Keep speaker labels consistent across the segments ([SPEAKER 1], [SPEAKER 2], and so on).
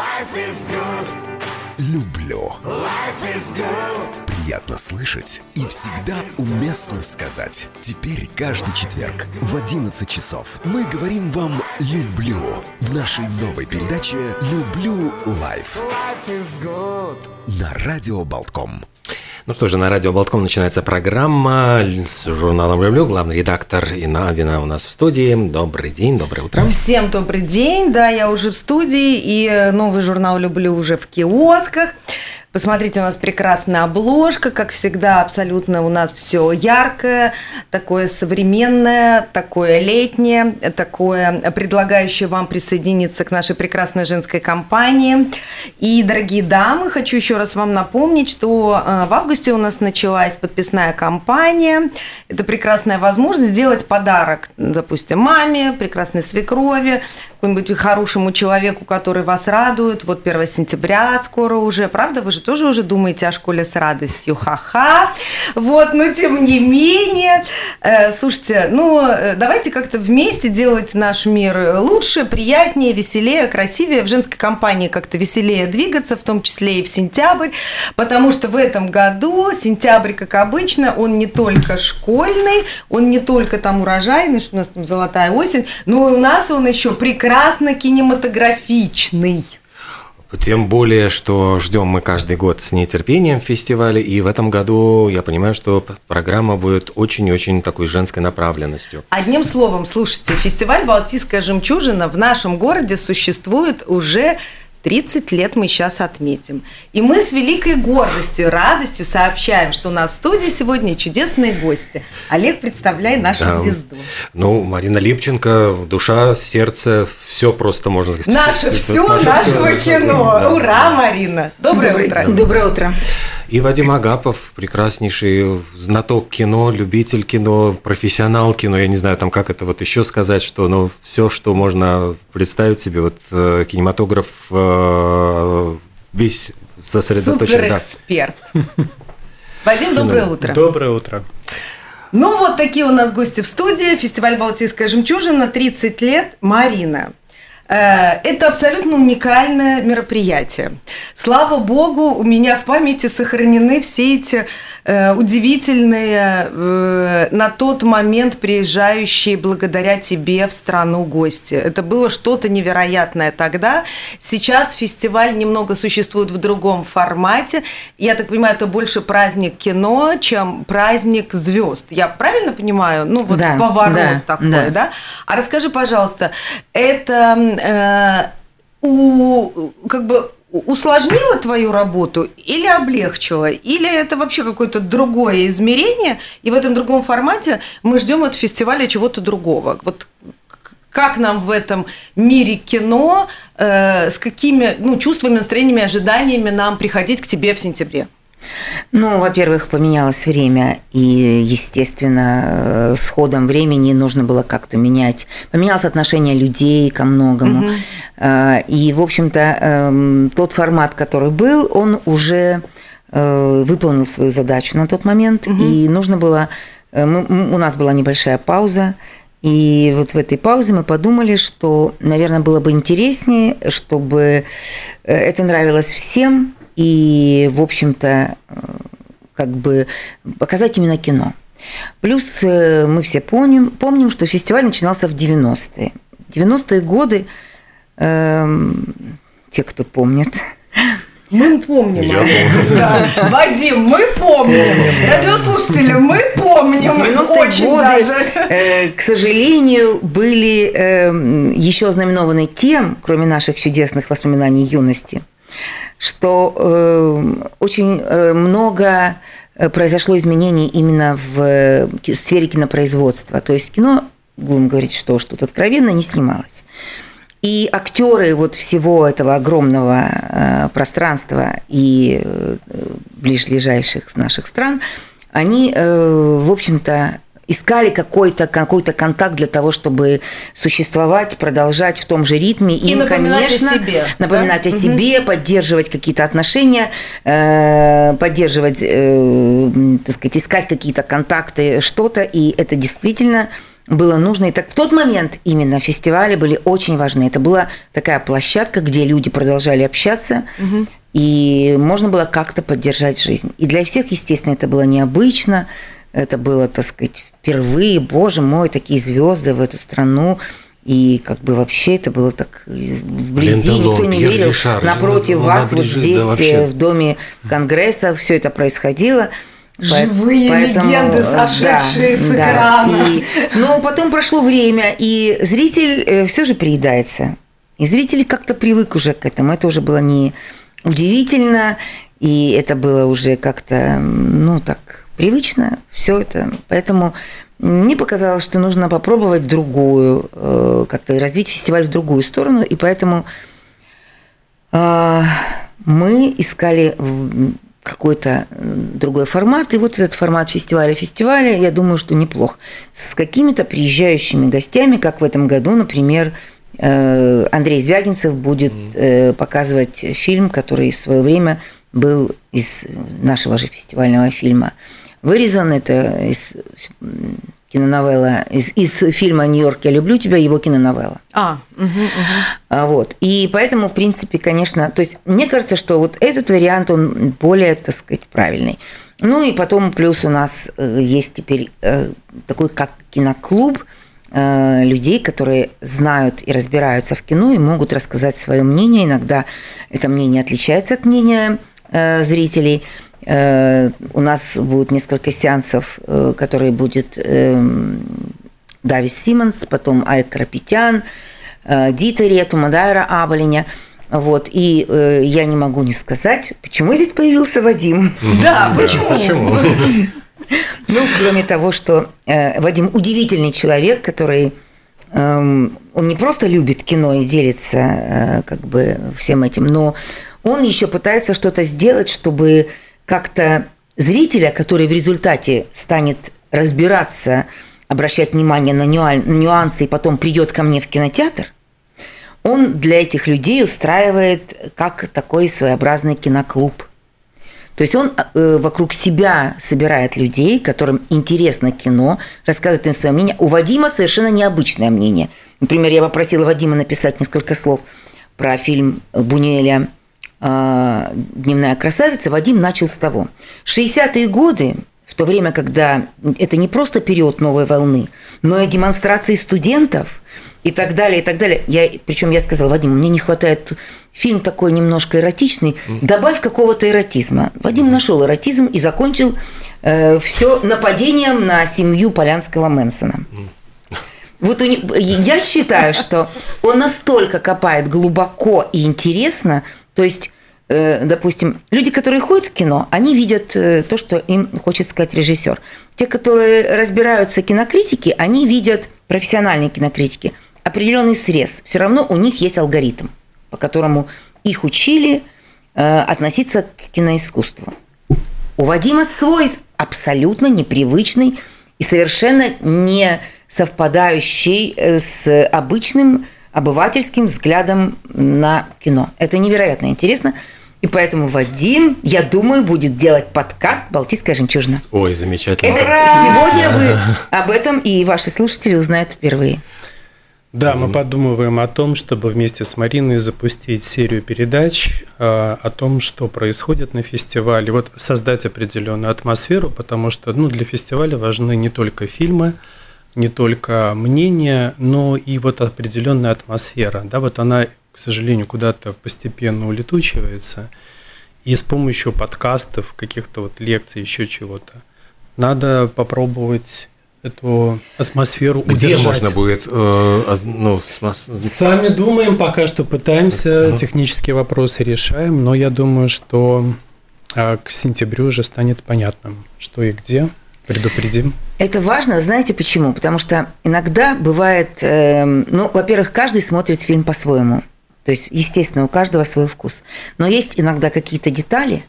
[SPEAKER 1] Life is good.
[SPEAKER 2] Люблю.
[SPEAKER 1] Life is good.
[SPEAKER 2] Приятно слышать и всегда уместно сказать. Теперь каждый четверг в 11 часов мы говорим вам «люблю» в нашей новой передаче «Люблю лайф»
[SPEAKER 1] Life is good.
[SPEAKER 2] на Радио Болтком.
[SPEAKER 3] Ну что же, на радио Болтком начинается программа с журналом «Люблю». Главный редактор Инна Авина у нас в студии. Добрый день, доброе утро.
[SPEAKER 4] Всем добрый день, да, я уже в студии, и новый журнал «Люблю» уже в киосках. Посмотрите, у нас прекрасная обложка, как всегда, абсолютно у нас все яркое, такое современное, такое летнее, такое предлагающее вам присоединиться к нашей прекрасной женской компании. И, дорогие дамы, хочу еще раз вам напомнить, что э, в августе у нас началась подписная кампания. Это прекрасная возможность сделать подарок, допустим, маме, прекрасной свекрови, какому-нибудь хорошему человеку, который вас радует. Вот 1 сентября скоро уже, правда? Вы же тоже уже думаете о школе с радостью. Ха-ха. Вот, но тем не менее. Э, слушайте, ну, э, давайте как-то вместе делать наш мир лучше, приятнее, веселее, красивее. В женской компании как-то веселее двигаться, в том числе и в сентябрь, потому что в этом году сентябрь, как обычно, он не только школьный, он не только там урожайный, что у нас там золотая осень, но у нас он еще прекрасно кинематографичный.
[SPEAKER 3] Тем более, что ждем мы каждый год с нетерпением фестиваля, и в этом году я понимаю, что программа будет очень-очень такой женской направленностью.
[SPEAKER 4] Одним словом, слушайте, фестиваль «Балтийская жемчужина» в нашем городе существует уже 30 лет мы сейчас отметим. И мы с великой гордостью, радостью сообщаем, что у нас в студии сегодня чудесные гости. Олег, представляй нашу
[SPEAKER 3] Да.
[SPEAKER 4] звезду.
[SPEAKER 3] Ну, Марина Липченко, душа, сердце, все просто можно сказать.
[SPEAKER 4] Наше все
[SPEAKER 3] наше
[SPEAKER 4] нашего
[SPEAKER 3] всё,
[SPEAKER 4] кино.
[SPEAKER 3] да.
[SPEAKER 4] Ура, Марина. Доброе утро.
[SPEAKER 5] Доброе утро.
[SPEAKER 3] И Вадим Агапов, прекраснейший знаток кино, любитель кино, профессионал кино, я не знаю, там как это вот еще сказать, что, ну, все, что можно представить себе, вот э, кинематограф э, весь сосредоточен. да.
[SPEAKER 4] Суперэксперт. Вадим, доброе утро.
[SPEAKER 6] Доброе утро.
[SPEAKER 4] Ну, вот такие у нас гости в студии. Фестиваль «Балтийская жемчужина», 30 лет. Марина. Э, Это абсолютно уникальное мероприятие. Слава богу, у меня в памяти сохранены все эти э, удивительные э, на тот момент приезжающие благодаря тебе в страну гости. Это было что-то невероятное тогда. Сейчас фестиваль немного существует в другом формате. Я так понимаю, это больше праздник кино, чем праздник звезд. Я правильно понимаю? Ну, вот
[SPEAKER 5] Да,
[SPEAKER 4] поворот
[SPEAKER 5] да,
[SPEAKER 4] такой,
[SPEAKER 5] да.
[SPEAKER 4] да? А расскажи, пожалуйста, это э, у, как бы усложнило твою работу или облегчило? Или это вообще какое-то другое измерение, и в этом другом формате мы ждем от фестиваля чего-то другого? Вот как нам в этом мире кино, э, с какими ну, чувствами, настроениями, ожиданиями нам приходить к тебе в сентябре?
[SPEAKER 5] Ну, во-первых, поменялось время, и, естественно, э, с ходом времени нужно было как-то менять. Поменялось отношение людей ко многому. Э, И, в общем-то, эм, тот формат, который был, он уже э, выполнил свою задачу на тот момент, и нужно было... мы- у нас была небольшая пауза, и вот в этой паузе мы подумали, что, наверное, было бы интереснее, чтобы это нравилось всем, и, в общем-то, э, как бы показать именно кино. Плюс э, мы все помним, помним, что фестиваль начинался в 90-е. 90-е годы, эм, те, кто помнит,
[SPEAKER 4] Мы помним.
[SPEAKER 3] Я помню.
[SPEAKER 4] Да. Вадим, мы помним. Радиослушатели, мы помним.
[SPEAKER 5] 90-е
[SPEAKER 4] Очень
[SPEAKER 5] годы,
[SPEAKER 4] даже.
[SPEAKER 5] э, к сожалению, были э, еще знаменованы тем, кроме наших чудесных воспоминаний юности, что э, очень э, много э, произошло изменений именно в э, сфере кинопроизводства. То есть кино, будем говорить, что что тут откровенно не снималось. И актеры вот всего этого огромного э, пространства и э, ближайших наших стран, они, э, в общем-то, искали какой-то какой контакт для того, чтобы существовать, продолжать в том же ритме.
[SPEAKER 4] И
[SPEAKER 5] Им,
[SPEAKER 4] напоминать о
[SPEAKER 5] конечно,
[SPEAKER 4] себе,
[SPEAKER 5] Напоминать
[SPEAKER 4] да?
[SPEAKER 5] о себе, поддерживать какие-то отношения, э, поддерживать, э, так сказать, искать какие-то контакты, что-то. И это действительно было нужно. И так в тот момент именно фестивали были очень важны. Это была такая площадка, где люди продолжали общаться, и можно было как-то поддержать жизнь. И для всех, естественно, это было необычно. Это было, так сказать, впервые, боже мой, такие звезды в эту страну. И как бы вообще это было так э, вблизи,
[SPEAKER 3] Лен
[SPEAKER 5] никто не
[SPEAKER 3] Пьер
[SPEAKER 5] верил.
[SPEAKER 3] Ришар,
[SPEAKER 5] Напротив
[SPEAKER 3] он
[SPEAKER 5] вас, вот здесь,
[SPEAKER 3] да, вообще.
[SPEAKER 5] э, в доме Конгресса, все это происходило.
[SPEAKER 4] Живые легенды, сошедшие с экрана.
[SPEAKER 5] И- но потом прошло время, и зритель все же приедается. И зритель как-то привык уже к этому. Это уже было не удивительно, и это было уже как-то, ну, так, привычно. Все это. Поэтому мне показалось, что нужно попробовать другую, э, как-то развить фестиваль в другую сторону, и поэтому а, мы искали какой-то другой формат, и вот этот формат фестиваля фестиваля, я думаю, что неплох. С какими-то приезжающими гостями, как в этом году, например, э, Андрей Звягинцев будет э, показывать фильм, который в свое время был из нашего же фестивального фильма вырезан. Это из киноновелла, из, из фильма «Нью-Йорк, я люблю тебя», его киноновелла.
[SPEAKER 4] А, мгм.
[SPEAKER 5] А, Вот. И поэтому, в принципе, конечно, то есть мне кажется, что вот этот вариант, он более, так сказать, правильный. Ну и потом плюс у нас э, есть теперь э, такой как киноклуб э, людей, которые знают и разбираются в кино и могут рассказать свое мнение. Иногда это мнение отличается от мнения зрителей. Э, У нас будет несколько сеансов, э, которые будет эм, Давис Симмонс, потом Айк Карапетян, э, Дита Рету, Мадайра Аболиня. Вот. И э, я не могу не сказать, почему здесь появился Вадим.
[SPEAKER 4] Да, почему?
[SPEAKER 3] Почему?
[SPEAKER 5] Ну, кроме того, что э, Вадим удивительный человек, который эм, он не просто любит кино и делится э, как бы всем этим, но он еще пытается что-то сделать, чтобы как-то зрителя, который в результате станет разбираться, обращать внимание на нюан- нюансы и потом придет ко мне в кинотеатр, он для этих людей устраивает как такой своеобразный киноклуб. То есть он э, вокруг себя собирает людей, которым интересно кино, рассказывает им свое мнение. У Вадима совершенно необычное мнение. Например, я попросила Вадима написать несколько слов про фильм Бунюэля э, «Дневная красавица». Вадим начал с того. 60-е годы, в то время, когда это не просто период новой волны, но и демонстрации студентов и так далее, и так далее. Я, причем я сказала, Вадим, мне не хватает фильм такой немножко эротичный, добавь какого-то эротизма. Вадим нашел эротизм и закончил все нападением на семью Полянского Мэнсона. Вот у не- я считаю, что он настолько копает глубоко и интересно, то есть, э, допустим, люди, которые ходят в кино, они видят э, то, что им хочет сказать режиссер. Те, которые разбираются в кинокритике, они видят профессиональные кинокритики определенный срез. Все равно у них есть алгоритм, по которому их учили э, относиться к киноискусству. У Вадима свой абсолютно непривычный и совершенно не совпадающий с обычным обывательским взглядом на кино. Это невероятно интересно. И поэтому Вадим, я думаю, будет делать подкаст «Балтийская жемчужина».
[SPEAKER 3] Ой, замечательно.
[SPEAKER 5] Это сегодня вы об этом и ваши слушатели узнают впервые.
[SPEAKER 6] Да, мы подумываем о том, чтобы вместе с Мариной запустить серию передач э, о том, что происходит на фестивале. Вот создать определенную атмосферу, потому что ну, для фестиваля важны не только фильмы, не только мнения, но и вот определенная атмосфера. Да, вот она, к сожалению, куда-то постепенно улетучивается. И с помощью подкастов, каких-то вот лекций, еще чего-то, надо попробовать эту атмосферу
[SPEAKER 3] Где
[SPEAKER 6] удержать.
[SPEAKER 3] можно будет, э, ну, смас-
[SPEAKER 6] Сами думаем, пока что пытаемся, технические вопросы решаем, но я думаю, что а, к сентябрю уже станет понятным, что и где. Предупредим.
[SPEAKER 5] Это важно, знаете почему? Потому что иногда бывает, эм, ну, во-первых, каждый смотрит фильм по-своему. То есть, естественно, у каждого свой вкус. Но есть иногда какие-то детали,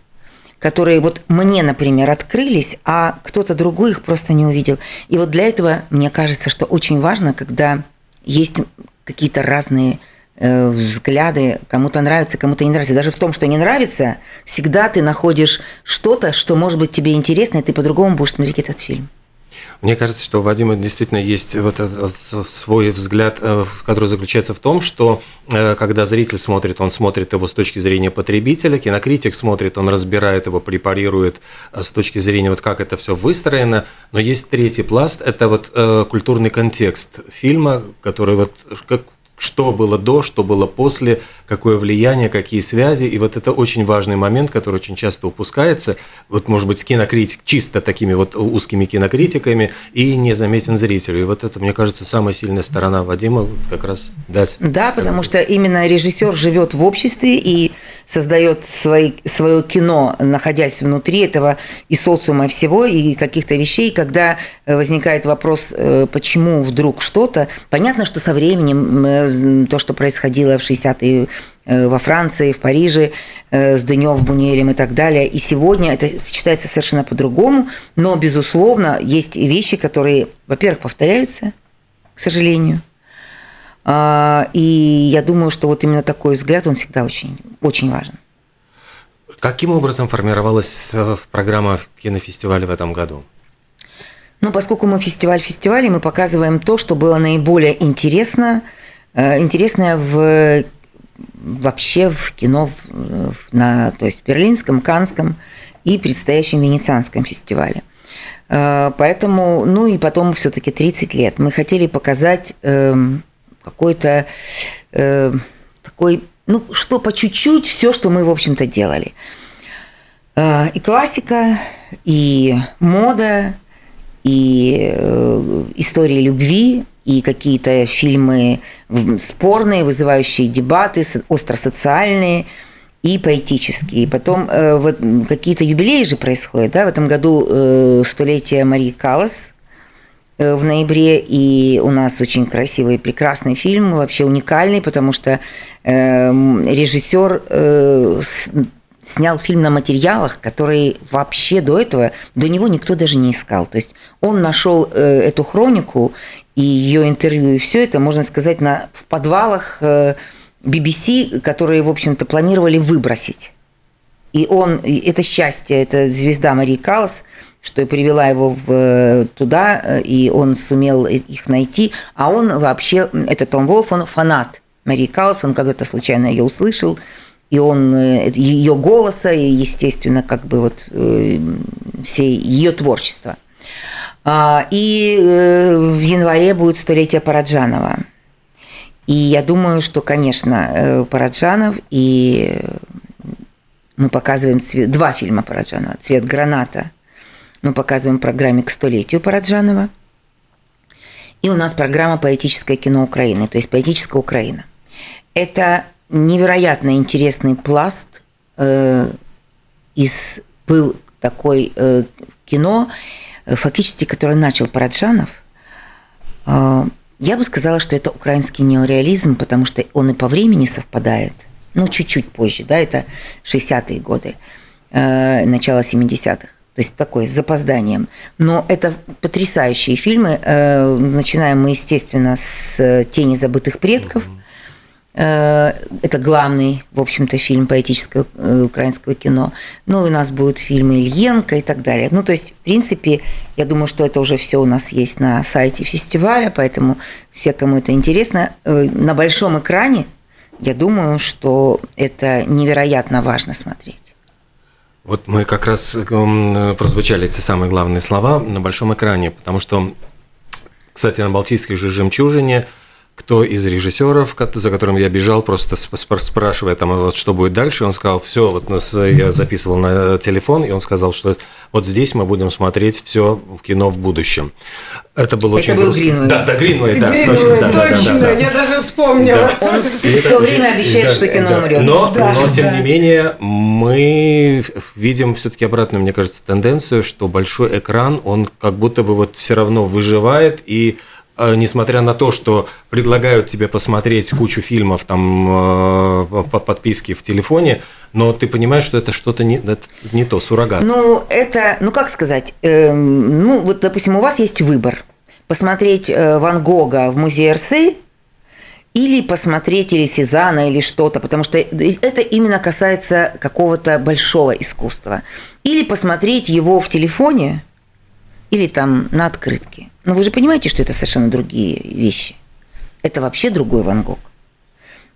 [SPEAKER 5] которые вот мне, например, открылись, а кто-то другой их просто не увидел. И вот для этого, мне кажется, что очень важно, когда есть какие-то разные э, взгляды, кому-то нравится, кому-то не нравится. Даже в том, что не нравится, всегда ты находишь что-то, что может быть тебе интересно, и ты по-другому будешь смотреть этот фильм.
[SPEAKER 3] Мне кажется, что у Вадима действительно есть вот свой взгляд, э, который заключается в том, что э, когда зритель смотрит, он смотрит его с точки зрения потребителя, кинокритик смотрит, он разбирает его, препарирует э, с точки зрения вот как это все выстроено. Но есть третий пласт, это вот культурный контекст фильма, который вот как что было до, что было после, какое влияние, какие связи. И вот это очень важный момент, который очень часто упускается. Вот, может быть, кинокритик чисто такими вот узкими кинокритиками и незаметен зрителю. И вот это, мне кажется, самая сильная сторона Вадима как раз дать.
[SPEAKER 5] Да, потому что именно режиссер живет в обществе и создает свои, свое кино, находясь внутри этого и социума всего, и каких-то вещей, когда возникает вопрос, э, почему вдруг что-то. Понятно, что со временем э, то, что происходило в 60-е э, во Франции, в Париже, э, с Денев, Бунелем и так далее. И сегодня это сочетается совершенно по-другому, но, безусловно, есть вещи, которые, во-первых, повторяются, к сожалению, а, и я думаю, что вот именно такой взгляд, он всегда очень, очень важен.
[SPEAKER 3] Каким образом формировалась э, программа кинофестиваля в этом году?
[SPEAKER 5] Ну, поскольку мы фестиваль фестивалей, мы показываем то, что было наиболее интересно – Э, интересное в вообще в кино на, то есть Берлинском, Канском и предстоящем Венецианском фестивале. Э, поэтому, ну и потом все-таки 30 лет. Мы хотели показать эм, какой-то э, такой, ну что по чуть-чуть, все, что мы, в общем-то, делали. И классика, и мода, и истории любви, и какие-то фильмы спорные, вызывающие дебаты, остросоциальные и поэтические. Потом э, вот какие-то юбилеи же происходят. Да? В этом году э, столетие Марии Калас э, в ноябре, и у нас очень красивый, прекрасный фильм, вообще уникальный, потому что э, режиссер э, снял фильм на материалах, которые вообще до этого, до него никто даже не искал. То есть он нашел э, эту хронику и ее интервью, и все это, можно сказать, на, в подвалах э, BBC, которые, в общем-то, планировали выбросить. И он, это счастье, это звезда Марии Каллас, что и привела его в, э, туда, и он сумел их найти. А он вообще, это Том Волф, он фанат Марии Каллас, он когда-то случайно ее услышал, и он э, ее голоса, и, естественно, как бы вот э, все ее творчество. А, и э, в январе будет столетие Параджанова. И я думаю, что, конечно, Параджанов и мы показываем цвет, два фильма Параджанова. «Цвет граната» мы показываем программе к столетию Параджанова. И у нас программа «Поэтическое кино Украины», то есть «Поэтическая Украина». Это невероятно интересный пласт э, из был такой э, кино, э, фактически, который начал Параджанов. Э, я бы сказала, что это украинский неореализм, потому что он и по времени совпадает, ну, чуть-чуть позже, да, это 60-е годы, э, начало 70-х. То есть такой с запозданием. Но это потрясающие фильмы. Э, начинаем мы, естественно, с «Тени забытых предков», mm-hmm это главный, в общем-то, фильм поэтического э, украинского кино. Ну, у нас будут фильмы Ильенко и так далее. Ну, то есть, в принципе, я думаю, что это уже все у нас есть на сайте фестиваля, поэтому все, кому это интересно, э, на большом экране, я думаю, что это невероятно важно смотреть.
[SPEAKER 3] Вот мы как раз прозвучали эти самые главные слова на большом экране, потому что, кстати, на Балтийской же жемчужине – кто из режиссеров, за которым я бежал, просто спрашивая там, вот что будет дальше, он сказал, все, вот нас, я записывал на телефон, и он сказал, что вот здесь мы будем смотреть все кино в будущем. Это было очень
[SPEAKER 5] Это был Гринвей.
[SPEAKER 3] Да, да, Гринвей, да.
[SPEAKER 4] Гринвей, точно, да, точно. Да, да, да, я даже вспомнила.
[SPEAKER 5] Да. Он все время обещает, да, что кино да. умрет.
[SPEAKER 3] Но, да, но тем да. не менее, мы видим все-таки обратную, мне кажется, тенденцию, что большой экран, он как будто бы вот все равно выживает и Э, несмотря на то, что предлагают тебе посмотреть кучу фильмов там э, по подписке в телефоне, но ты понимаешь, что это что-то не, это не то, суррогат.
[SPEAKER 5] Ну, это, ну как сказать, э, ну вот, допустим, у вас есть выбор. Посмотреть э, Ван Гога в музее Эрсы или посмотреть или Сезана, или что-то, потому что это именно касается какого-то большого искусства. Или посмотреть его в телефоне, или там на открытке. Но вы же понимаете, что это совершенно другие вещи. Это вообще другой Ван Гог.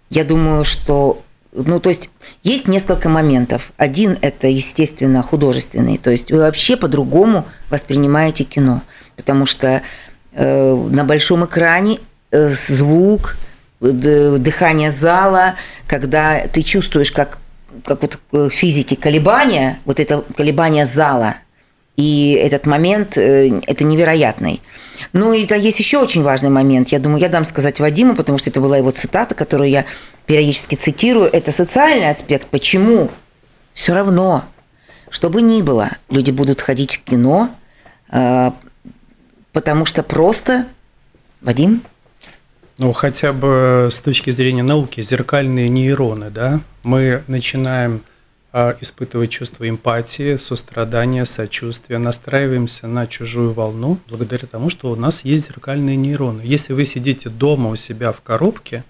[SPEAKER 5] Я думаю, что ну, то есть есть несколько моментов. Один – это, естественно, художественный. То есть вы вообще по-другому воспринимаете кино. Потому что э, на большом экране э, звук, дыхание зала, когда ты чувствуешь, как, как вот в физике колебания, вот это колебание зала, и этот момент, э, это невероятный. Ну и да, есть еще очень важный момент. Я думаю, я дам сказать Вадиму, потому что это была его цитата, которую я периодически цитирую. Это социальный аспект. Почему? Все равно, что бы ни было, люди будут ходить в кино, э, потому что просто... Вадим?
[SPEAKER 6] Ну, хотя бы с точки зрения науки, зеркальные нейроны, да, мы начинаем испытывать чувство эмпатии, сострадания, сочувствия, настраиваемся на чужую волну благодаря тому, что у нас есть зеркальные нейроны. Если вы сидите дома у себя в коробке,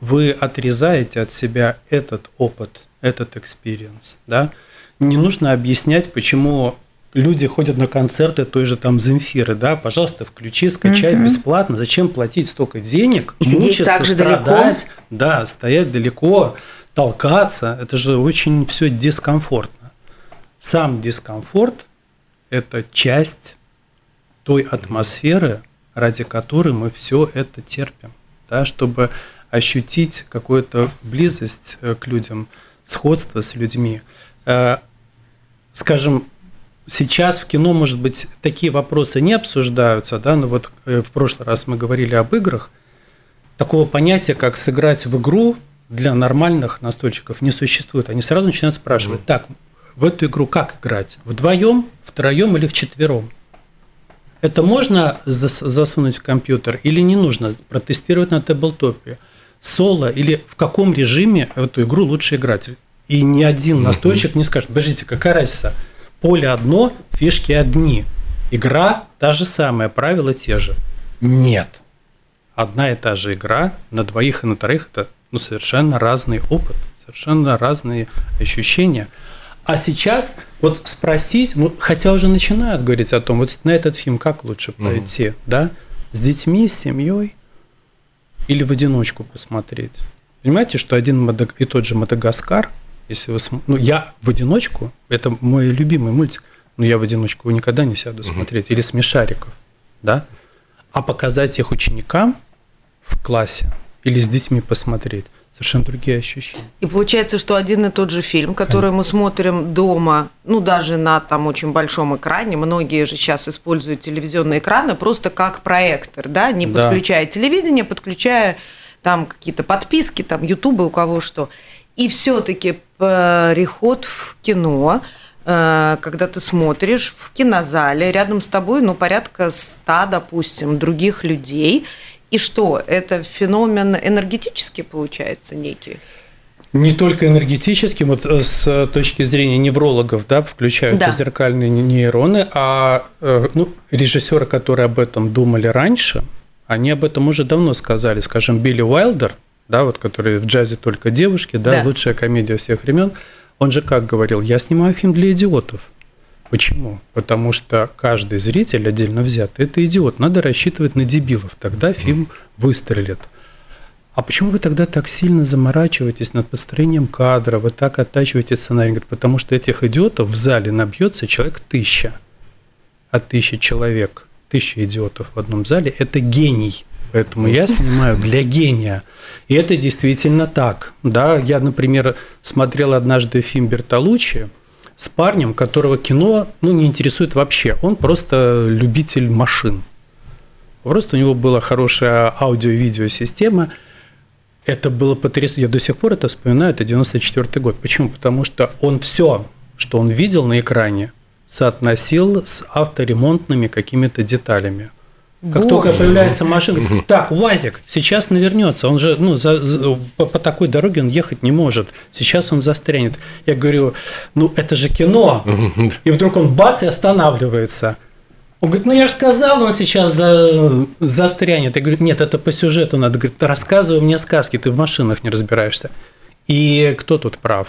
[SPEAKER 6] вы отрезаете от себя этот опыт, этот experience, да. Не нужно объяснять, почему люди ходят на концерты той же там Земфиры, да, пожалуйста, включи, скачай угу. бесплатно. Зачем платить столько денег,
[SPEAKER 5] и мучиться, так же страдать, далеко?
[SPEAKER 6] да, стоять далеко, толкаться, это же очень все дискомфортно. Сам дискомфорт – это часть той атмосферы, ради которой мы все это терпим, да, чтобы ощутить какую-то близость э, к людям, сходство с людьми. Э, скажем, сейчас в кино, может быть, такие вопросы не обсуждаются, да, но вот э, в прошлый раз мы говорили об играх. Такого понятия, как сыграть в игру для нормальных настольщиков не существует. Они сразу начинают спрашивать, так, в эту игру как играть? Вдвоем, втроем или вчетвером? Это можно засунуть в компьютер или не нужно протестировать на таблтопе? Соло или в каком режиме эту игру лучше играть? И ни один настойщик не скажет, подождите, какая разница? Поле одно, фишки одни. Игра та же самая, правила те же. Нет. Одна и та же игра на двоих и на троих – это ну, совершенно разный опыт, совершенно разные ощущения. А сейчас вот спросить, ну, хотя уже начинают говорить о том, вот на этот фильм как лучше пойти, mm да, с детьми, с семьей или в одиночку посмотреть. Понимаете, что один и тот же Мадагаскар – если вы см... Ну, я в одиночку, это мой любимый мультик, но я в одиночку его никогда не сяду смотреть. Или смешариков, да? А показать их ученикам в классе или с детьми посмотреть совершенно другие ощущения.
[SPEAKER 4] И получается, что один и тот же фильм, который мы смотрим дома, ну даже на там очень большом экране, многие же сейчас используют телевизионные экраны просто как проектор, да, не да. подключая телевидение, подключая там какие-то подписки, там Ютубы, у кого что. И все-таки переход в кино, э, когда ты смотришь в кинозале, рядом с тобой, ну, порядка ста, допустим, других людей. И что, это феномен энергетический получается некий?
[SPEAKER 6] Не только энергетическим, вот э, с точки зрения неврологов, да, включаются да. зеркальные нейроны, а э, ну, режиссеры, которые об этом думали раньше, они об этом уже давно сказали. Скажем, Билли Уайлдер – да, вот который в джазе только девушки, да, да, лучшая комедия всех времен. Он же как говорил, я снимаю фильм для идиотов. Почему? Потому что каждый зритель отдельно взят – это идиот. Надо рассчитывать на дебилов, тогда фильм выстрелит. А почему вы тогда так сильно заморачиваетесь над построением кадра, вы так оттачиваете сценарий? Говорит, потому что этих идиотов в зале набьется человек тысяча. А тысяча человек, тысяча идиотов в одном зале – это гений. Поэтому я снимаю для гения. И это действительно так. Да, я, например, смотрел однажды фильм Бертолуччи с парнем, которого кино ну, не интересует вообще. Он просто любитель машин. Просто у него была хорошая аудио-видеосистема. Это было потрясающе. Я до сих пор это вспоминаю. Это 94 год. Почему? Потому что он все, что он видел на экране, соотносил с авторемонтными какими-то деталями. Как Боже. только появляется машина, так, УАЗик, сейчас навернется, он же ну, за, за, по, по такой дороге он ехать не может, сейчас он застрянет. Я говорю, ну это же кино. И вдруг он бац и останавливается. Он говорит, ну я же сказал, он сейчас за, застрянет. Я говорю, нет, это по сюжету надо. Говорит, рассказывай мне сказки, ты в машинах не разбираешься. И кто тут прав?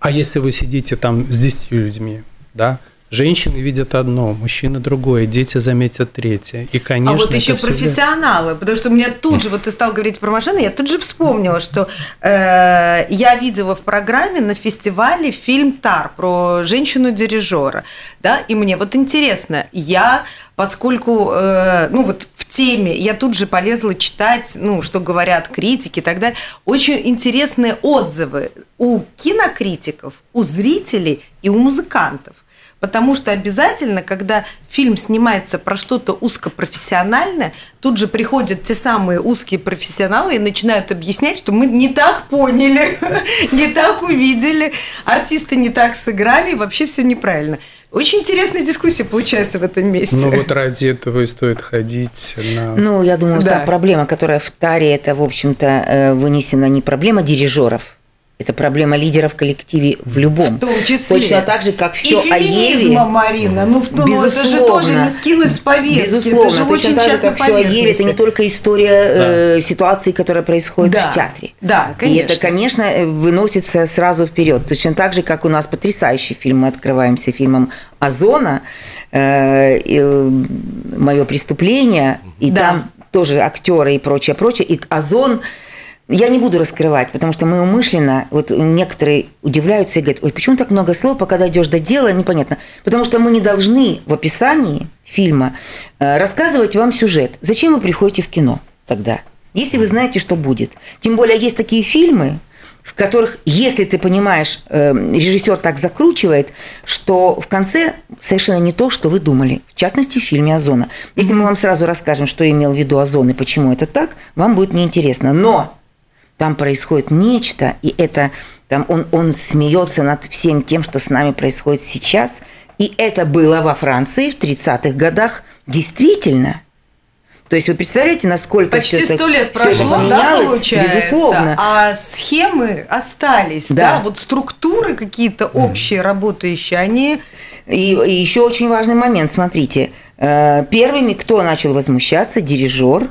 [SPEAKER 6] А если вы сидите там с 10 людьми, да, Женщины видят одно, мужчины другое, дети заметят третье. И, конечно,
[SPEAKER 4] а вот еще
[SPEAKER 6] всегда...
[SPEAKER 4] профессионалы, потому что у меня тут же, вот ты стал говорить про машины, я тут же вспомнила, что э, я видела в программе на фестивале фильм «Тар» про женщину-дирижера, да, и мне вот интересно, я, поскольку, э, ну вот в теме, я тут же полезла читать, ну, что говорят критики и так далее, очень интересные отзывы у кинокритиков, у зрителей и у музыкантов. Потому что обязательно, когда фильм снимается про что-то узкопрофессиональное, тут же приходят те самые узкие профессионалы и начинают объяснять, что мы не так поняли, не так увидели, артисты не так сыграли, и вообще все неправильно. Очень интересная дискуссия получается в этом месте.
[SPEAKER 6] Ну вот ради этого и стоит ходить на...
[SPEAKER 5] Ну, я думаю, да. проблема, которая в Таре, это, в общем-то, э, вынесена не проблема дирижеров, это проблема лидера в коллективе в любом.
[SPEAKER 4] В том числе.
[SPEAKER 5] Точно так же, как все
[SPEAKER 4] и о Еве. Марина. Ну, ну,
[SPEAKER 5] безусловно,
[SPEAKER 4] это же тоже не скинуть с повестки.
[SPEAKER 5] Безусловно.
[SPEAKER 4] Это же
[SPEAKER 5] точно
[SPEAKER 4] очень
[SPEAKER 5] так же, как все о Еве, это не только история да. э, ситуации, которая происходит
[SPEAKER 4] да.
[SPEAKER 5] в театре.
[SPEAKER 4] Да, конечно.
[SPEAKER 5] И это, конечно, выносится сразу вперед. Точно так же, как у нас потрясающий фильм, мы открываемся фильмом Озона, э, э, «Мое преступление», и да. там тоже актеры и прочее, прочее. И Озон я не буду раскрывать, потому что мы умышленно, вот некоторые удивляются и говорят, ой, почему так много слов, пока дойдешь до дела, непонятно. Потому что мы не должны в описании фильма э, рассказывать вам сюжет. Зачем вы приходите в кино тогда? Если вы знаете, что будет. Тем более есть такие фильмы, в которых, если ты понимаешь, э, режиссер так закручивает, что в конце совершенно не то, что вы думали. В частности, в фильме «Озона». Если мы вам сразу расскажем, что имел в виду Озон и почему это так, вам будет неинтересно. Но там происходит нечто, и это там он, он смеется над всем тем, что с нами происходит сейчас. И это было во Франции в 30-х годах действительно. То есть вы представляете, насколько
[SPEAKER 4] почти
[SPEAKER 5] сто
[SPEAKER 4] лет прошло, да, получается,
[SPEAKER 5] безусловно.
[SPEAKER 4] а схемы остались, да, да? вот структуры какие-то общие работающие, они
[SPEAKER 5] и, и еще очень важный момент, смотрите, э, первыми, кто начал возмущаться, дирижер,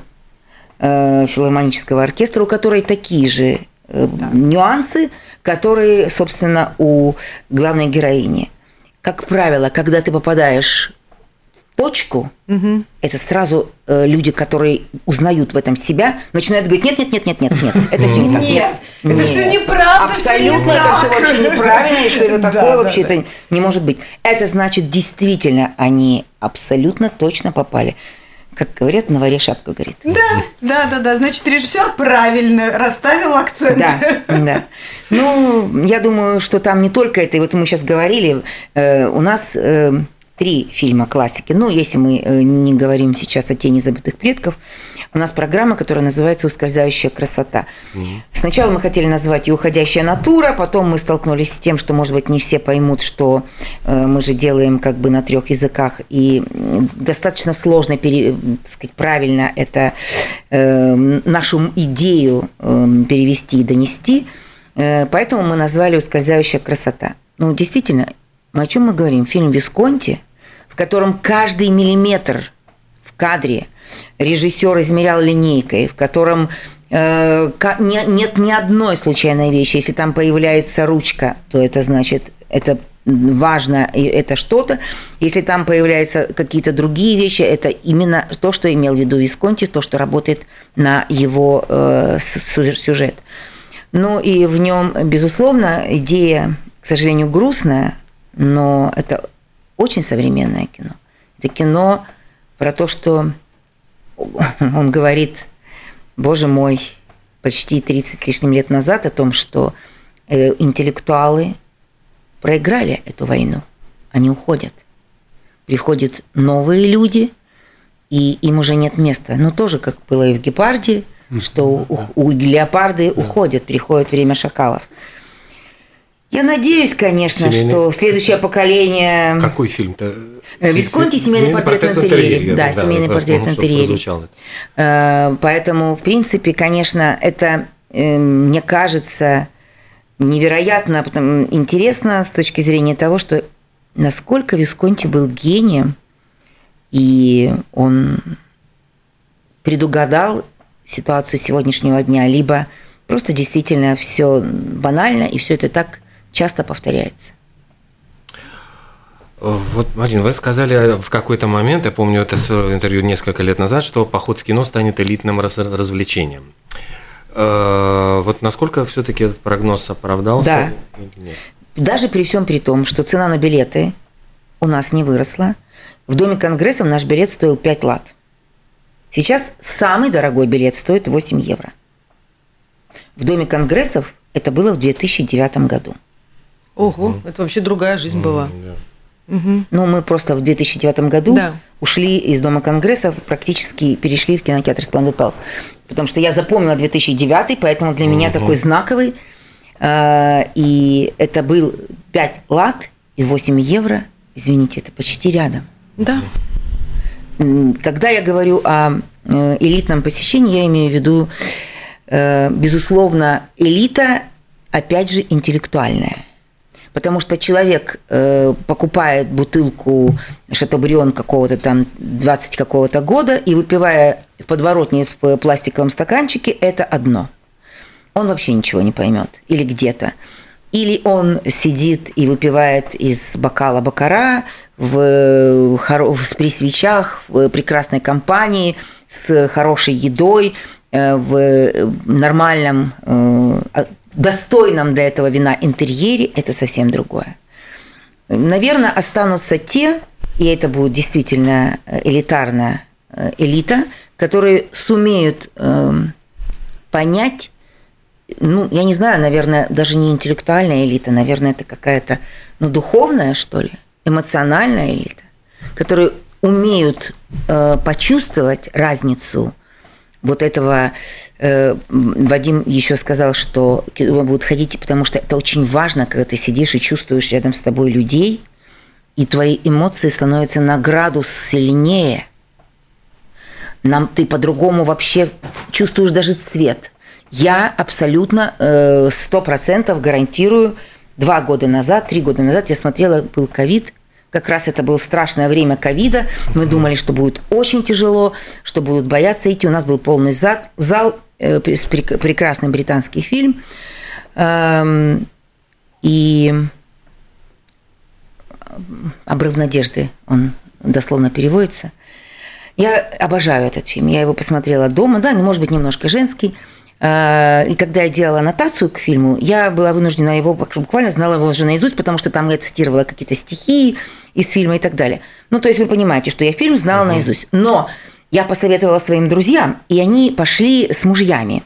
[SPEAKER 5] филармонического оркестра, у которой такие же э, да. нюансы, которые, собственно, у главной героини. Как правило, когда ты попадаешь в точку, угу. это сразу э, люди, которые узнают в этом себя, начинают говорить: нет, нет, нет, нет, нет, нет, это все не так.
[SPEAKER 4] Нет, это все неправда,
[SPEAKER 5] Абсолютно, это все вообще неправильно, и что это такое вообще это не может быть. Это значит, действительно, они абсолютно точно попали как говорят, на варе шапка горит.
[SPEAKER 4] Да, да, да, да. Значит, режиссер правильно расставил акцент.
[SPEAKER 5] Да, да. Ну, я думаю, что там не только это. И вот мы сейчас говорили, э, у нас э, три фильма классики. Ну, если мы э, не говорим сейчас о тени забытых предков, у нас программа, которая называется «Ускользающая красота». Сначала мы хотели назвать ее «Уходящая натура», потом мы столкнулись с тем, что, может быть, не все поймут, что э, мы же делаем как бы на трех языках, и достаточно сложно пере, сказать, правильно это э, нашу идею э, перевести и донести. Поэтому мы назвали «Ускользающая красота». Ну, действительно, о чем мы говорим? Фильм «Висконти», в котором каждый миллиметр в кадре – режиссер измерял линейкой, в котором э, не, нет ни одной случайной вещи. Если там появляется ручка, то это значит, это важно, это что-то. Если там появляются какие-то другие вещи, это именно то, что имел в виду Висконти, то, что работает на его э, сюжет. Ну и в нем, безусловно, идея, к сожалению, грустная, но это очень современное кино. Это кино про то, что он говорит, боже мой, почти 30 с лишним лет назад о том, что э, интеллектуалы проиграли эту войну. Они уходят. Приходят новые люди, и им уже нет места. Ну, тоже, как было и в «Гепарде», что у, у леопарды уходят, приходит время шакалов. Я надеюсь, конечно, Семейный... что следующее поколение...
[SPEAKER 3] Какой фильм-то?
[SPEAKER 5] Э, Висконти «Семейный портрет, интерьере». Да, да, «Семейный портрет в интерьере». Э, поэтому, в принципе, конечно, это, э, мне кажется, невероятно интересно с точки зрения того, что насколько Висконти был гением, и он предугадал ситуацию сегодняшнего дня, либо просто действительно все банально, и все это так часто повторяется.
[SPEAKER 3] Вот, Марин, вы сказали в какой-то момент, я помню это интервью несколько лет назад, что поход в кино станет элитным развлечением. Э, вот насколько все-таки этот прогноз оправдался?
[SPEAKER 5] Да. Даже при всем при том, что цена на билеты у нас не выросла, в Доме конгрессов наш билет стоил 5 лат. Сейчас самый дорогой билет стоит 8 евро. В Доме конгрессов это было в 2009 году.
[SPEAKER 4] Ого, угу. это вообще другая жизнь была.
[SPEAKER 5] Угу. Ну, мы просто в 2009 году да. ушли из Дома конгрессов, практически перешли в кинотеатр Splendid Palace. Потому что я запомнила 2009, поэтому для угу. меня такой знаковый. А, и это был 5 лат и 8 евро. Извините, это почти рядом.
[SPEAKER 4] Да.
[SPEAKER 5] Когда я говорю о э, элитном посещении, я имею в виду, э, безусловно, элита, опять же, интеллектуальная. Потому что человек э, покупает бутылку шатобрион какого-то там 20 какого-то года и выпивая в подворотне в пластиковом стаканчике, это одно. Он вообще ничего не поймет. Или где-то. Или он сидит и выпивает из бокала бакара в, в, при свечах, в прекрасной компании, с хорошей едой, э, в нормальном, э, достойном для этого вина интерьере, это совсем другое. Наверное, останутся те, и это будет действительно элитарная э, элита, которые сумеют эм, понять ну, я не знаю, наверное, даже не интеллектуальная элита, наверное, это какая-то, ну, духовная, что ли, эмоциональная элита, которые умеют э, почувствовать разницу вот этого. Э, Вадим еще сказал, что кино будут ходить, потому что это очень важно, когда ты сидишь и чувствуешь рядом с тобой людей, и твои эмоции становятся на градус сильнее. Нам ты по-другому вообще чувствуешь даже цвет – я абсолютно э, сто процентов гарантирую, два года назад, три года назад я смотрела, был ковид, как раз это было страшное время ковида. Мы думали, что будет очень тяжело, что будут бояться идти. У нас был полный зал, э, прекрасный британский фильм. Эм, и «Обрыв надежды», он дословно переводится. Я обожаю этот фильм. Я его посмотрела дома. Да, может быть, немножко женский. Э, и когда я делала аннотацию к фильму, я была вынуждена его, буквально знала его уже наизусть, потому что там я цитировала какие-то стихи из фильма и так далее. Ну, то есть вы понимаете, что я фильм знала uh-huh. наизусть. Но я посоветовала своим друзьям, и они пошли с мужьями.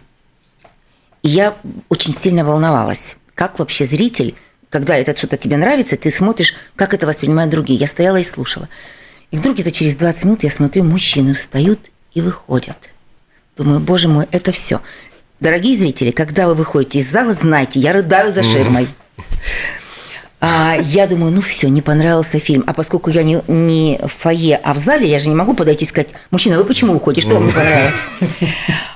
[SPEAKER 5] И я очень сильно волновалась, как вообще зритель, когда это что-то тебе нравится, ты смотришь, как это воспринимают другие. Я стояла и слушала. И вдруг где-то через 20 минут я смотрю, мужчины встают и выходят. Думаю, боже мой, это все. Дорогие зрители, когда вы выходите из зала, знайте, я рыдаю за ширмой. А, я думаю, ну все, не понравился фильм. А поскольку я не, не в фойе, а в зале, я же не могу подойти и сказать, мужчина, вы почему уходите, что вам не понравилось?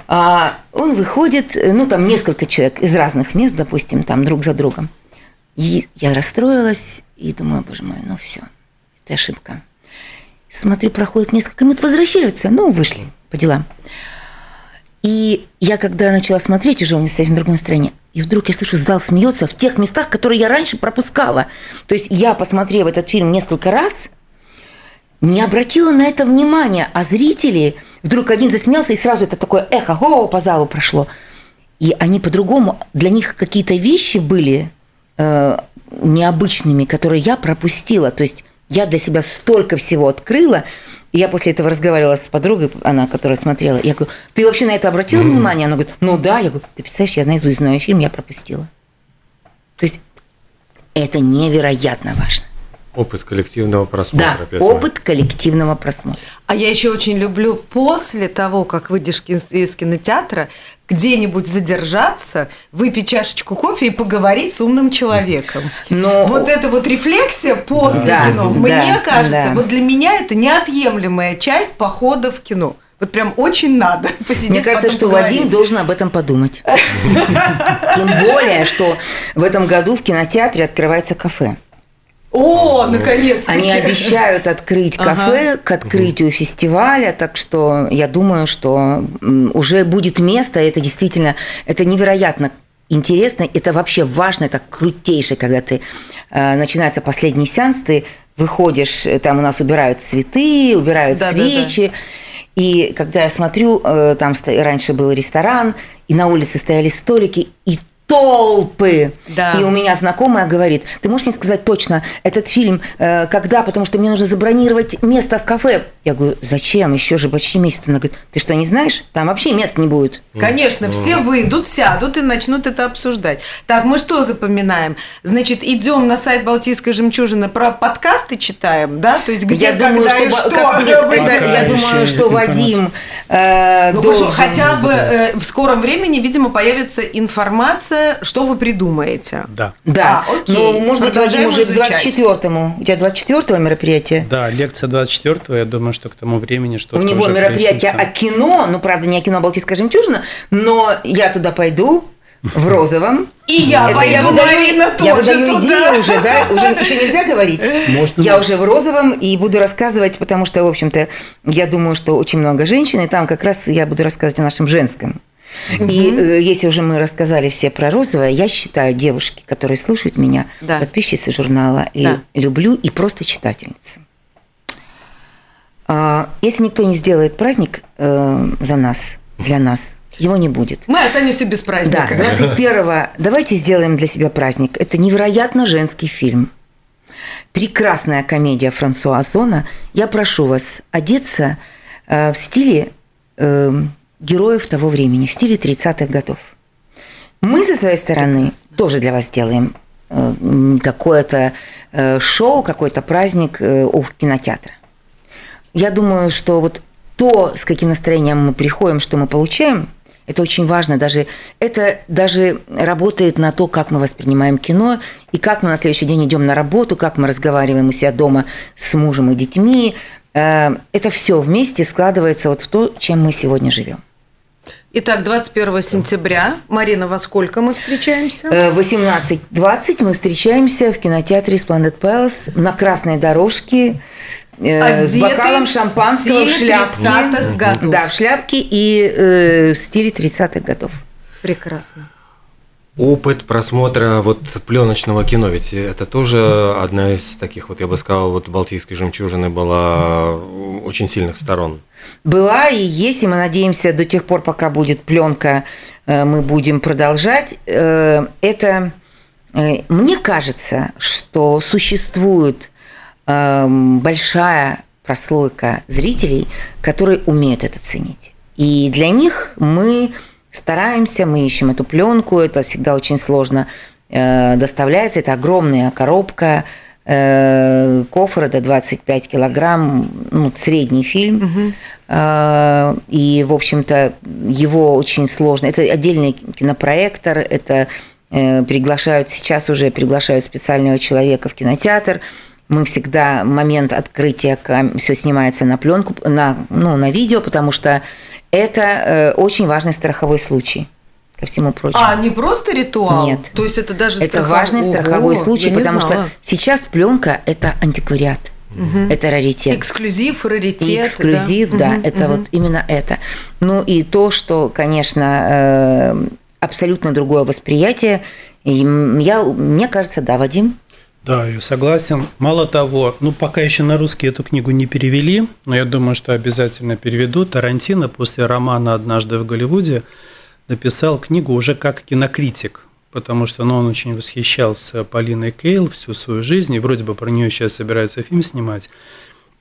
[SPEAKER 5] А, он выходит, ну там несколько человек из разных мест, допустим, там друг за другом. И я расстроилась и думаю, боже мой, ну все, это ошибка. Смотрю, проходит несколько минут, возвращаются, ну вышли по делам. И я когда начала смотреть, уже у меня совсем другое настроение, и вдруг я слышу, зал смеется в тех местах, которые я раньше пропускала. То есть я, посмотрев этот фильм несколько раз, не обратила на это внимания, а зрители вдруг один засмеялся, и сразу это такое эхо о, по залу прошло. И они по-другому, для них какие-то вещи были э, необычными, которые я пропустила. То есть я для себя столько всего открыла, и я после этого разговаривала с подругой, она, которая смотрела. Я говорю, ты вообще на это обратила mm-hmm. внимание? Она говорит, ну да. Я говорю, ты представляешь, я наизусть знаю фильм, я пропустила. То есть это невероятно важно.
[SPEAKER 3] Опыт коллективного просмотра.
[SPEAKER 5] Да, опыт коллективного просмотра.
[SPEAKER 4] А я еще очень люблю после того, как выйдешь из кинотеатра, где-нибудь задержаться, выпить чашечку кофе и поговорить с умным человеком. Но... Вот эта вот рефлексия после да, кино, да, мне кажется, да. вот для меня это неотъемлемая часть похода в кино. Вот прям очень надо
[SPEAKER 5] посидеть. Мне кажется, что поговорить. Вадим должен об этом подумать. Тем более, что в этом году в кинотеатре открывается кафе.
[SPEAKER 4] О, наконец-то!
[SPEAKER 5] Они обещают открыть кафе ага. к открытию фестиваля, так что я думаю, что уже будет место. Это действительно, это невероятно интересно, это вообще важно, это крутейшее, когда ты э, начинается последний сеанс, ты выходишь, э, там у нас убирают цветы, убирают
[SPEAKER 4] Да, да,
[SPEAKER 5] свечи. И когда я смотрю, э, там раньше был ресторан, и на улице стояли столики, и толпы.
[SPEAKER 4] Да.
[SPEAKER 5] И у меня знакомая говорит, ты можешь мне сказать точно, этот фильм э, когда, потому что мне нужно забронировать место в кафе. Я говорю, зачем? Еще же почти месяц. Она говорит, ты что, не знаешь? Там вообще места не будет.
[SPEAKER 4] Конечно, все выйдут, сядут и начнут это обсуждать. Так, мы что запоминаем? Значит, идем на сайт Балтийской жемчужины, про подкасты читаем, да? То есть где,
[SPEAKER 5] я думаю,
[SPEAKER 4] когда
[SPEAKER 5] что,
[SPEAKER 4] и
[SPEAKER 5] Ва-
[SPEAKER 4] что
[SPEAKER 5] как- нет, это- я думаю, что. Вадим э,
[SPEAKER 4] Ну
[SPEAKER 5] должен-
[SPEAKER 4] хорошо, хотя бы э, в скором времени, видимо, появится информация, что вы придумаете.
[SPEAKER 6] Да.
[SPEAKER 5] Да,
[SPEAKER 4] А, окей.
[SPEAKER 5] ну, может быть, Вадим уже к
[SPEAKER 4] изучать.
[SPEAKER 5] 24-му. У тебя 24-го мероприятие?
[SPEAKER 6] Да, лекция 24 я думаю, что к тому времени что-то
[SPEAKER 5] У него
[SPEAKER 6] уже
[SPEAKER 5] мероприятие
[SPEAKER 6] прояснится.
[SPEAKER 5] о кино, ну, правда, не о кино «Балтийская жемчужина», но я туда пойду в розовом.
[SPEAKER 4] И я
[SPEAKER 5] Это
[SPEAKER 4] пойду,
[SPEAKER 5] выдаю-
[SPEAKER 4] Марина,
[SPEAKER 5] Я
[SPEAKER 4] тоже
[SPEAKER 5] выдаю
[SPEAKER 4] туда.
[SPEAKER 5] идею уже, да? Уже еще нельзя говорить?
[SPEAKER 6] Можно.
[SPEAKER 5] Я уже в розовом и буду рассказывать, потому что, в общем-то, я думаю, что очень много женщин, и там как раз я буду рассказывать о нашем женском. И э, если уже мы рассказали все про розовое, я считаю, девушки, которые слушают меня,
[SPEAKER 4] Да.
[SPEAKER 5] подписчицы журнала и
[SPEAKER 4] Да.
[SPEAKER 5] люблю, и просто читательницы. А, Если никто не сделает праздник э, за нас, для нас, его не будет.
[SPEAKER 4] Мы останемся без
[SPEAKER 5] Да,
[SPEAKER 4] праздника.
[SPEAKER 5] 21 давайте сделаем для себя праздник. Это невероятно женский фильм. Прекрасная комедия Франсуа Озона. Я прошу вас одеться э, в стиле э, героев того времени, в стиле 30-х годов. Мы со своей стороны тоже для вас делаем э, какое-то э, шоу, какой-то праздник э, у кинотеатра. Я думаю, что вот то, с каким настроением мы приходим, что мы получаем, это очень важно. Даже, это даже работает на то, как мы воспринимаем кино, и как мы на следующий день идем на работу, как мы разговариваем у себя дома с мужем и детьми. Это все вместе складывается вот в то, чем мы сегодня живем.
[SPEAKER 4] Итак, 21 сентября. Марина, во сколько мы встречаемся?
[SPEAKER 5] Э, В 18.20 мы встречаемся в кинотеатре Splendid Palace на красной дорожке э, с бокалом шампанского в шляпке.
[SPEAKER 4] 30-х годов.
[SPEAKER 5] Да, в шляпке и э, в стиле 30-х годов.
[SPEAKER 4] Прекрасно.
[SPEAKER 3] Опыт просмотра вот пленочного кино, ведь это тоже одна из таких, вот я бы сказал, вот Балтийской жемчужины была очень сильных сторон.
[SPEAKER 5] Была и есть, и мы надеемся, до тех пор, пока будет пленка, э, мы будем продолжать. Э, Это, э, мне кажется, что существует эм, большая прослойка зрителей, которые умеют это ценить. И для них мы стараемся, мы ищем эту пленку, это всегда очень сложно э, доставляется, это огромная коробка, э, кофр это 25 килограмм, ну, средний фильм. Э, И, в общем-то, его очень сложно. Это отдельный кинопроектор, это э, приглашают сейчас уже приглашают специального человека в кинотеатр. Мы всегда момент открытия все снимается на пленку, на, ну, на видео, потому что это э, очень важный страховой случай ко всему прочему.
[SPEAKER 4] А, не просто ритуал?
[SPEAKER 5] Нет.
[SPEAKER 4] То есть это даже
[SPEAKER 5] Это
[SPEAKER 4] страхов-
[SPEAKER 5] важный
[SPEAKER 4] Ого,
[SPEAKER 5] страховой случай,
[SPEAKER 4] я не
[SPEAKER 5] потому
[SPEAKER 4] знала.
[SPEAKER 5] что сейчас пленка это антиквариат, это раритет.
[SPEAKER 4] Эксклюзив, раритет.
[SPEAKER 5] Эксклюзив, да,
[SPEAKER 4] Мгм,
[SPEAKER 5] это
[SPEAKER 4] мгм.
[SPEAKER 5] вот именно это. Ну и то, что, конечно, э, абсолютно другое восприятие. И я, мне кажется, да, Вадим.
[SPEAKER 6] Да, я согласен. Мало того, ну пока еще на русский эту книгу не перевели, но я думаю, что обязательно переведут. Тарантино после романа «Однажды в Голливуде» написал книгу уже как кинокритик, потому что ну, он очень восхищался Полиной Кейл всю свою жизнь, и вроде бы про нее сейчас собирается фильм снимать.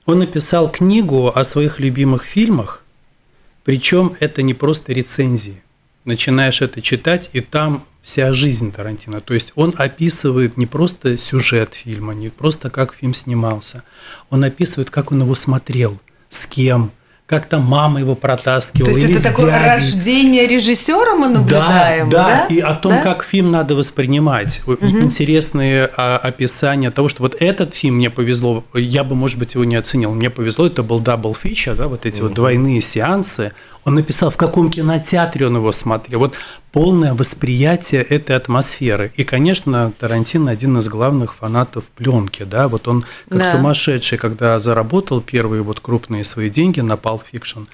[SPEAKER 6] Он написал книгу о своих любимых фильмах, причем это не просто рецензии. Начинаешь это читать, и там вся жизнь Тарантино. То есть он описывает не просто сюжет фильма, не просто как фильм снимался. Он описывает, как он его смотрел, с кем, как там мама его протаскивала.
[SPEAKER 4] То есть
[SPEAKER 6] или
[SPEAKER 4] это такое
[SPEAKER 6] дядей.
[SPEAKER 4] рождение режиссера мы наблюдаем,
[SPEAKER 6] да,
[SPEAKER 4] да?
[SPEAKER 6] да, и о том,
[SPEAKER 4] Да?
[SPEAKER 6] как фильм надо воспринимать. Интересные а, описания того, что вот этот фильм мне повезло, я бы, может быть, его не оценил. Мне повезло, это был double feature, да, вот эти вот двойные сеансы. Он написал, в каком кинотеатре он его смотрел. Вот полное восприятие этой атмосферы. И, конечно, Тарантино один из главных фанатов пленки, да, вот он как
[SPEAKER 4] Да.
[SPEAKER 6] сумасшедший, когда заработал первые вот крупные свои деньги на Pulp Fiction,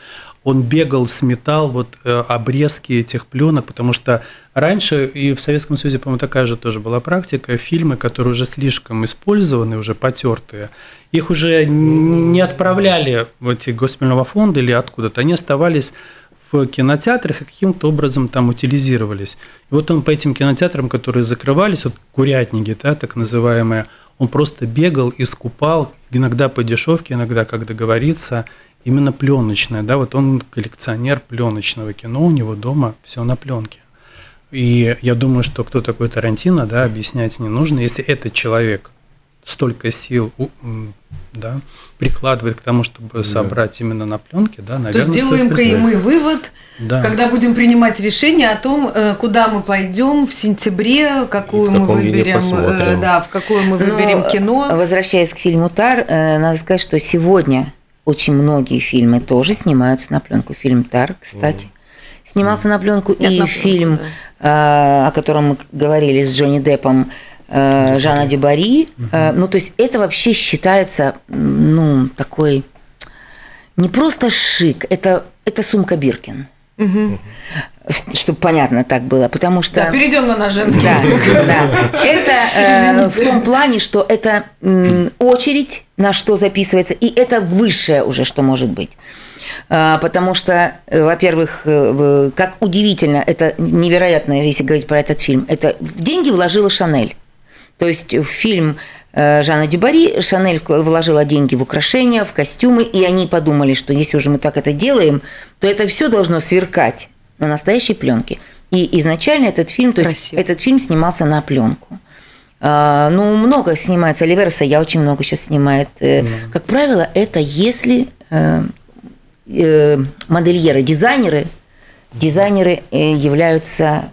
[SPEAKER 6] он бегал, сметал вот э, обрезки этих пленок, потому что раньше и в Советском Союзе, по-моему, такая же тоже была практика, фильмы, которые уже слишком использованы, уже потертые, их уже не отправляли в эти госпитального фонда или откуда-то, они оставались в кинотеатрах и каким-то образом там утилизировались. И вот он по этим кинотеатрам, которые закрывались, вот курятники, да, так называемые, он просто бегал и скупал, иногда по дешевке, иногда, как договориться, именно пленочное, да, вот он коллекционер пленочного кино, у него дома все на пленке. И я думаю, что кто такой Тарантино, да, объяснять не нужно. Если этот человек столько сил да, прикладывает к тому, чтобы да. собрать именно на пленке, да, наверное,
[SPEAKER 4] То сделаем-ка и мы вывод, да. когда будем принимать решение о том, э, куда мы пойдем в сентябре, какую мы выберем, э, да, в какое мы выберем Но, кино.
[SPEAKER 5] Возвращаясь к фильму Тар, э, надо сказать, что сегодня очень многие фильмы тоже снимаются на пленку. Фильм Тар, кстати. Mm. Снимался на пленку Снят и на пленку, фильм, да. о котором мы говорили с Джонни Деппом, э, Жана Дюбари. Угу. Ну, то есть это вообще считается, ну, такой не просто шик, это, это сумка Биркин. Угу. Чтобы понятно так было, потому что...
[SPEAKER 4] Да, перейдем на наш женский
[SPEAKER 5] да, язык. Да. Это э, в том плане, что это э, очередь, на что записывается, и это высшее уже, что может быть. А, потому что, э, во-первых, э, как удивительно, это невероятно, если говорить про этот фильм, это в деньги вложила Шанель. То есть в фильм э, Жанна Дюбари Шанель вложила деньги в украшения, в костюмы, и они подумали, что если уже мы так это делаем, то это все должно сверкать на настоящей пленке. И изначально этот фильм, то есть этот фильм снимался на пленку. А, ну, много снимается. Оливера я очень много сейчас снимает. Mm. Как правило, это если э, модельеры, дизайнеры, дизайнеры являются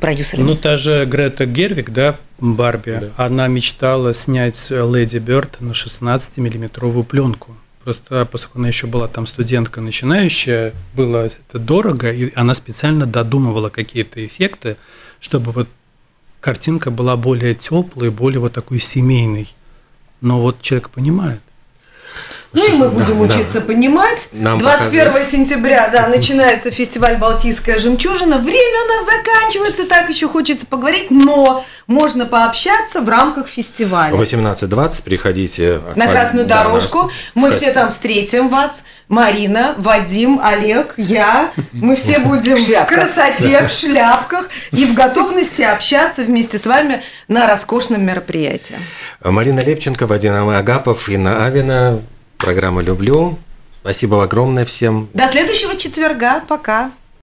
[SPEAKER 5] продюсерами.
[SPEAKER 6] Ну, та же Грета Гервик, да, Барби, да. она мечтала снять Леди Бёрд на 16-миллиметровую пленку. Просто поскольку она еще была там студентка начинающая, было это дорого, и она специально додумывала какие-то эффекты, чтобы вот картинка была более теплой, более вот такой семейной. Но вот человек понимает.
[SPEAKER 4] Ну и мы будем да, учиться да. понимать. Нам 21 показывает. сентября, да, начинается фестиваль «Балтийская жемчужина». Время у нас заканчивается, так еще хочется поговорить, но можно пообщаться в рамках фестиваля.
[SPEAKER 3] 18.20 приходите.
[SPEAKER 4] На красную да, дорожку. Мы все там встретим вас. Марина, Вадим, Олег, я. Мы все будем в красоте, в шляпках и в готовности общаться вместе с вами на роскошном мероприятии.
[SPEAKER 3] Марина Лепченко, Вадим Агапов, Инна Авина. Программа «Люблю». Спасибо огромное всем.
[SPEAKER 4] До следующего четверга. Пока.